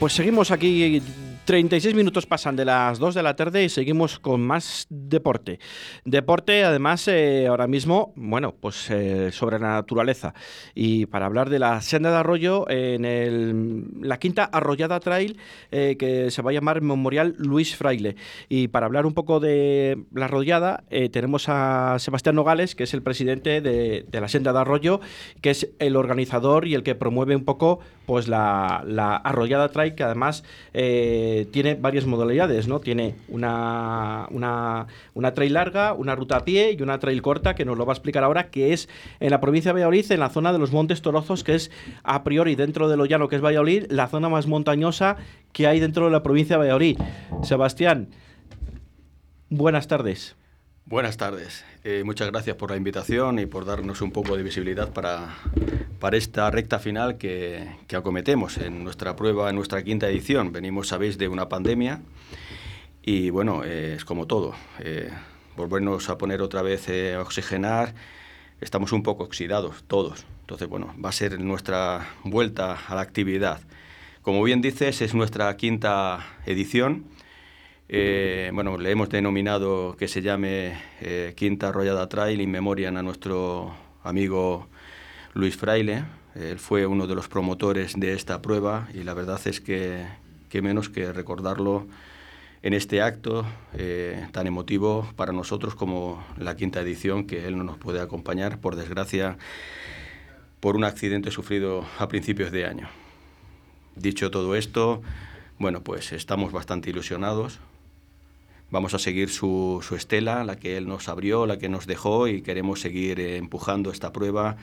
Pues seguimos aquí 36 minutos pasan de las 2 de la tarde y seguimos con más deporte. Deporte, además, eh, ahora mismo, bueno, pues eh, sobre la naturaleza. Y para hablar de la senda de arroyo en el, la quinta arrollada trail eh, que se va a llamar Memorial Luis Fraile. Y para hablar un poco de la arrollada, tenemos a Sebastián Nogales, que es el presidente de, la senda de arroyo, que es el organizador y el que promueve un poco pues la, la arrollada trail, que además tiene varias modalidades, ¿no? Tiene una, una, trail larga, una ruta a pie y una trail corta, que nos lo va a explicar ahora, que es en la provincia de Valladolid, en la zona de los Montes Torozos, que es a priori dentro de lo llano que es Valladolid, la zona más montañosa que hay dentro de la provincia de Valladolid. Sebastián, buenas tardes. Buenas tardes. Eh, muchas gracias por la invitación y por darnos un poco de visibilidad para, para esta recta final que, acometemos en nuestra prueba, en nuestra quinta edición. Venimos, sabéis, de una pandemia y bueno, eh, es como todo. Eh, volvernos a poner otra vez a oxigenar, estamos un poco oxidados todos. Entonces, bueno, va a ser nuestra vuelta a la actividad. Como bien dices, es nuestra quinta edición eh, bueno, le hemos denominado que se llame eh, Quinta Arrollada Trail in memoriam a nuestro amigo Luis Fraile. Él fue uno de los promotores de esta prueba y la verdad es que, qué menos que recordarlo en este acto eh, tan emotivo para nosotros como la quinta edición, que él no nos puede acompañar, por desgracia, por un accidente sufrido a principios de año. Dicho todo esto, bueno, pues estamos bastante ilusionados vamos a seguir su, su, estela, la que él nos abrió, la que nos dejó y queremos seguir eh, empujando esta prueba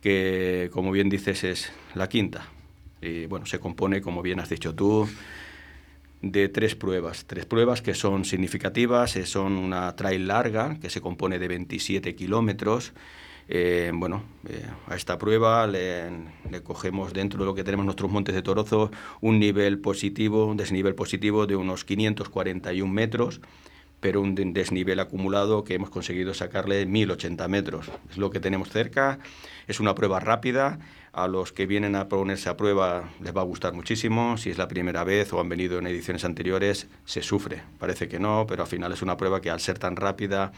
que, como bien dices, es la quinta. Y bueno, se compone, como bien has dicho tú, de tres pruebas. Tres pruebas que son significativas, eh, son una trail larga que se compone de 27 kilómetros eh, bueno, eh, a esta prueba le, cogemos dentro de lo que tenemos nuestros montes de Torozo un nivel positivo, un desnivel positivo de unos 541 metros, pero un desnivel acumulado que hemos conseguido sacarle 1080 metros. Es lo que tenemos cerca, es una prueba rápida, a los que vienen a ponerse a prueba les va a gustar muchísimo, si es la primera vez o han venido en ediciones anteriores, se sufre, parece que no, pero al final es una prueba que al ser tan rápida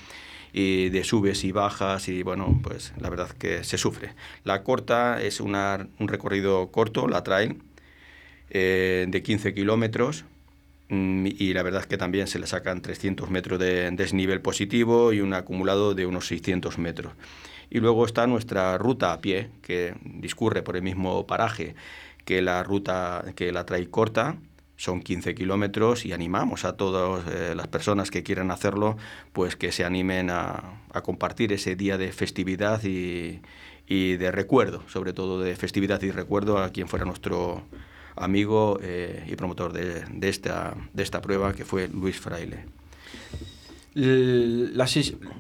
y de subes y bajas y bueno, pues la verdad que se sufre. La corta es una, un recorrido corto, la trail, eh, de 15 kilómetros y la verdad que también se le sacan 300 metros de desnivel positivo y un acumulado de unos 600 metros. Y luego está nuestra ruta a pie, que discurre por el mismo paraje que la ruta que la trail corta, son 15 kilómetros y animamos a todas eh, las personas que quieran hacerlo, pues que se animen a, compartir ese día de festividad y, de recuerdo, sobre todo de festividad y recuerdo a quien fuera nuestro amigo eh, y promotor de, esta, de esta prueba, que fue Luis Fraile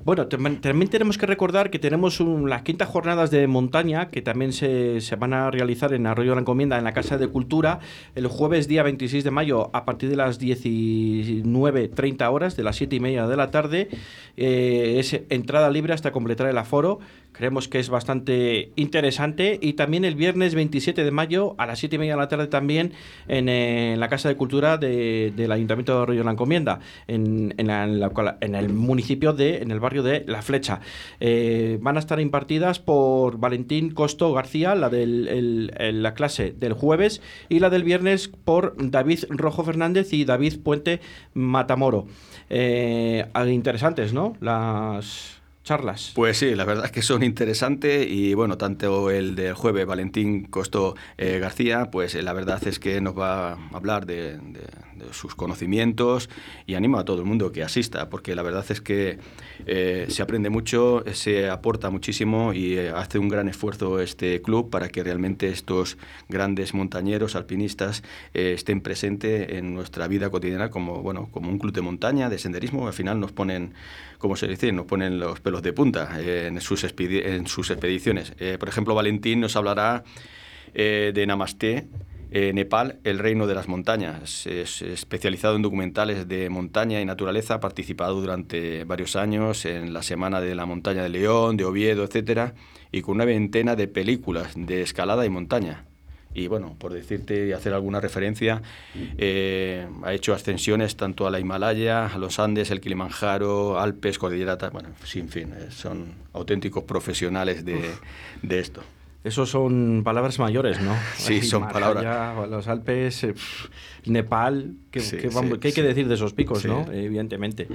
bueno, también tenemos que recordar que tenemos las quintas jornadas de montaña que también se, se, van a realizar en Arroyo de la Encomienda, en la Casa de Cultura, el jueves día 26 de mayo a partir de las 19.30 horas, de las 7 y media de la tarde. Eh, es entrada libre hasta completar el aforo. Creemos que es bastante interesante. Y también el viernes 27 de mayo a las 7 y media de la tarde también en, eh, la Casa de Cultura del Ayuntamiento de de la Encomienda, en, en el municipio de, en el barrio de La Flecha. Eh, van a estar impartidas por Valentín Costo García, la de la clase del jueves, y la del viernes por David Rojo Fernández y David Puente Matamoro. Eh, interesantes, ¿no? Las charlas. Pues sí, la verdad es que son interesantes y bueno, tanto el del jueves, Valentín Costo eh, García, pues la verdad es que nos va a hablar de sus conocimientos y animo a todo el mundo que asista, porque la verdad es que eh, se aprende mucho, se aporta muchísimo y eh, hace un gran esfuerzo este club para que realmente estos grandes montañeros, alpinistas, eh, estén presentes en nuestra vida cotidiana como, bueno, como un club de montaña, de senderismo. Al final nos ponen, como se dice, nos ponen los pelos de punta en, sus expediciones. por ejemplo, Valentín nos hablará de Namaste, eh, Nepal, el reino de las montañas. Es especializado en documentales de montaña y naturaleza, ha participado durante varios años en la Semana de la Montaña de León, de Oviedo, etc. Y con una veintena de películas de escalada y montaña. Y bueno, por decirte y hacer alguna referencia, eh, ha hecho ascensiones tanto a la Himalaya, a los Andes, el Kilimanjaro, Alpes, Cordillera, bueno, sin fin, eh, son auténticos profesionales de, de esto. Esos son palabras mayores, ¿no? Sí, son palabras. Los Alpes, eh, Nepal, ¿qué, hay que decir de esos picos, no? Evidentemente.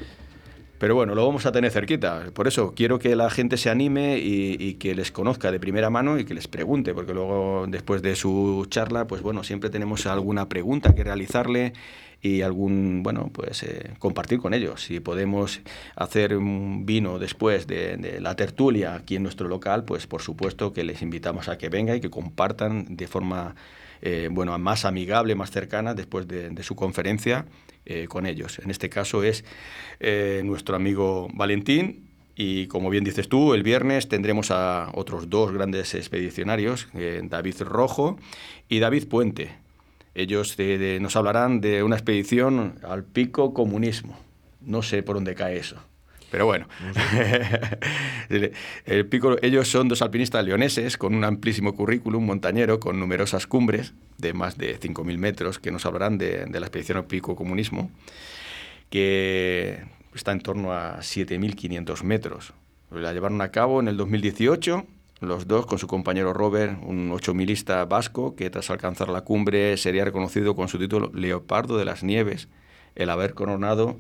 Pero bueno, lo vamos a tener cerquita. Por eso quiero que la gente se anime y, que les conozca de primera mano y que les pregunte, porque luego después de su charla, pues bueno, siempre tenemos alguna pregunta que realizarle y algún, bueno, pues eh, compartir con ellos. Si podemos hacer un vino después de, la tertulia aquí en nuestro local, pues por supuesto que les invitamos a que vengan y que compartan de forma, eh, bueno, más amigable, más cercana después de, de su conferencia eh, con ellos. En este caso es eh, nuestro amigo Valentín y como bien dices tú, el viernes tendremos a otros dos grandes expedicionarios, eh, David Rojo y David Puente. Ellos nos hablarán de una expedición al pico comunismo. No sé por dónde cae eso. Pero bueno, el ellos son dos alpinistas leoneses con un amplísimo currículum montañero, con numerosas cumbres de más de 5.000 metros, que nos hablarán de, la expedición al pico comunismo, que está en torno a 7.500 metros. La llevaron a cabo en el 2018 los dos con su compañero Robert, un ocho milista vasco que tras alcanzar la cumbre sería reconocido con su título Leopardo de las Nieves, el haber coronado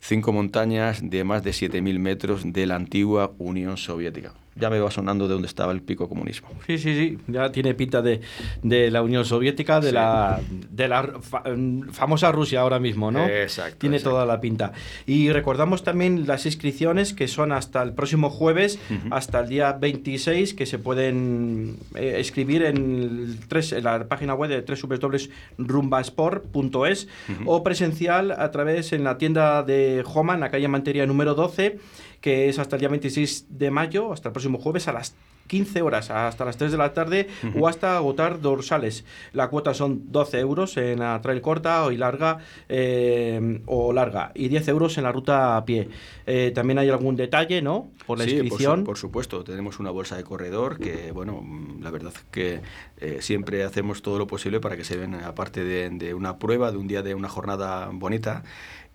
cinco montañas de más de 7.000 metros de la antigua Unión Soviética ya me va sonando de dónde estaba el pico comunismo. Sí, sí, sí, ya tiene pinta de, de la Unión Soviética, de la, de la mm, famosa Rusia ahora mismo, ¿no? Exacto. Tiene toda la pinta. Y recordamos también las inscripciones que son hasta el próximo jueves, hasta el día 26, que se pueden eh, escribir en, en la página web de www.rumbasport.es o presencial a través en la tienda de Joma, en la calle Mantería número 12 que es hasta el día 26 de mayo, hasta el próximo jueves a las 15 horas, hasta las 3 de la tarde o hasta agotar dorsales. La cuota son 12 euros en la trail corta y larga eh, o larga y 10 euros en la ruta a pie. Eh, también hay algún detalle, ¿no? Por la inscripción. Por, supuesto, tenemos una bolsa de corredor que, bueno, la verdad es que eh, siempre hacemos todo lo posible para que se ven, aparte de, de una prueba, de un día de una jornada bonita,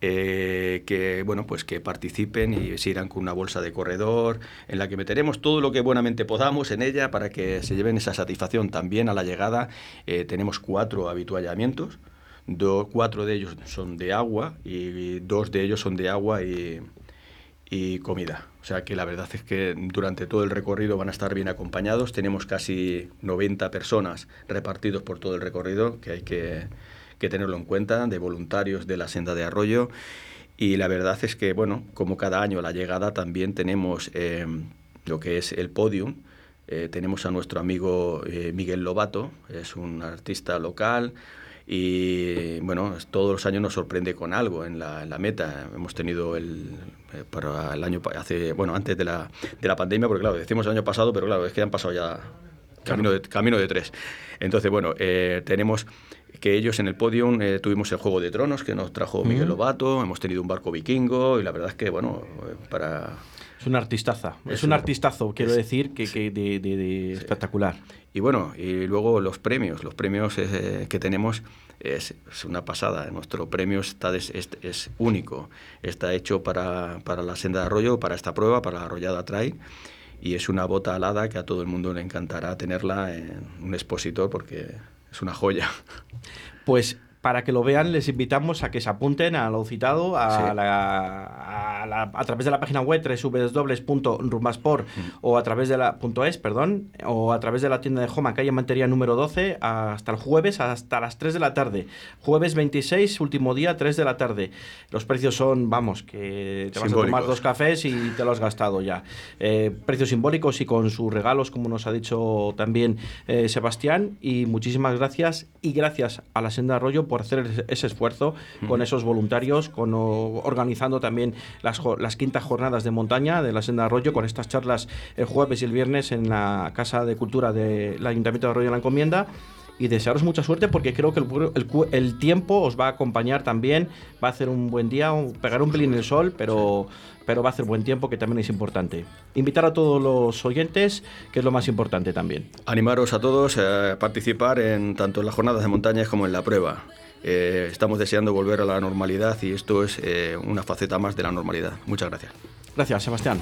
eh, que bueno pues que participen y se irán con una bolsa de corredor en la que meteremos todo lo que buenamente podamos en ella para que se lleven esa satisfacción también a la llegada eh, tenemos cuatro habituallamientos cuatro de ellos son de agua y, dos de ellos son de agua y, y comida. O sea que la verdad es que durante todo el recorrido van a estar bien acompañados. Tenemos casi 90 personas repartidos por todo el recorrido que hay que que tenerlo en cuenta, de voluntarios de la senda de arroyo. Y la verdad es que, bueno, como cada año a la llegada también tenemos eh, lo que es el podium. Eh, tenemos a nuestro amigo eh, Miguel Lobato, es un artista local y bueno, todos los años nos sorprende con algo en la, meta. Hemos tenido el, para el año, hace, bueno, antes de la, de la pandemia, porque claro, decimos el año pasado, pero claro, es que han pasado ya camino de, camino de tres. Entonces, bueno, tenemos que ellos en el podium eh, tuvimos el Juego de Tronos que nos trajo Miguel Lobato, hemos tenido un barco vikingo y la verdad es que, bueno, eh, para... Es una artistaza, es, un artistazo, quiero decir, que, que de, espectacular. Y bueno, y luego los premios, los premios eh, que tenemos es, una pasada, nuestro premio está es, es, único, está hecho para, para, la senda de arroyo, para esta prueba, para la arrollada trail y es una bota alada que a todo el mundo le encantará tenerla en un expositor porque es una joya. Pues para que lo vean, les invitamos a que se apunten a lo citado a, la, a, través de la página web www.rumbasport mm. o a través de la .es, perdón, o a través de la tienda de Homa, calle Mantería número 12, hasta el jueves, hasta las 3 de la tarde. Jueves 26, último día, 3 de la tarde. Los precios son, vamos, que te vas a tomar dos cafés y te lo has gastado ya. Eh, precios simbólicos y con sus regalos, como nos ha dicho también eh, Sebastián. Y muchísimas gracias y gracias a la Senda Arroyo por hacer ese esfuerzo con esos voluntarios, con organizando también las, las quintas jornadas de montaña de la Senda Arroyo, con estas charlas el jueves y el viernes en la Casa de Cultura del Ayuntamiento de Arroyo de la Encomienda y desearos mucha suerte porque creo que el, el, tiempo os va a acompañar también, va a hacer un buen día, pegar un pelín el sol, pero, pero va a hacer buen tiempo que también es importante. Invitar a todos los oyentes, que es lo más importante también. Animaros a todos a participar en tanto en las jornadas de montañas como en la prueba. Eh, estamos deseando volver a la normalidad y esto es eh, una faceta más de la normalidad. Muchas gracias. Gracias, Sebastián.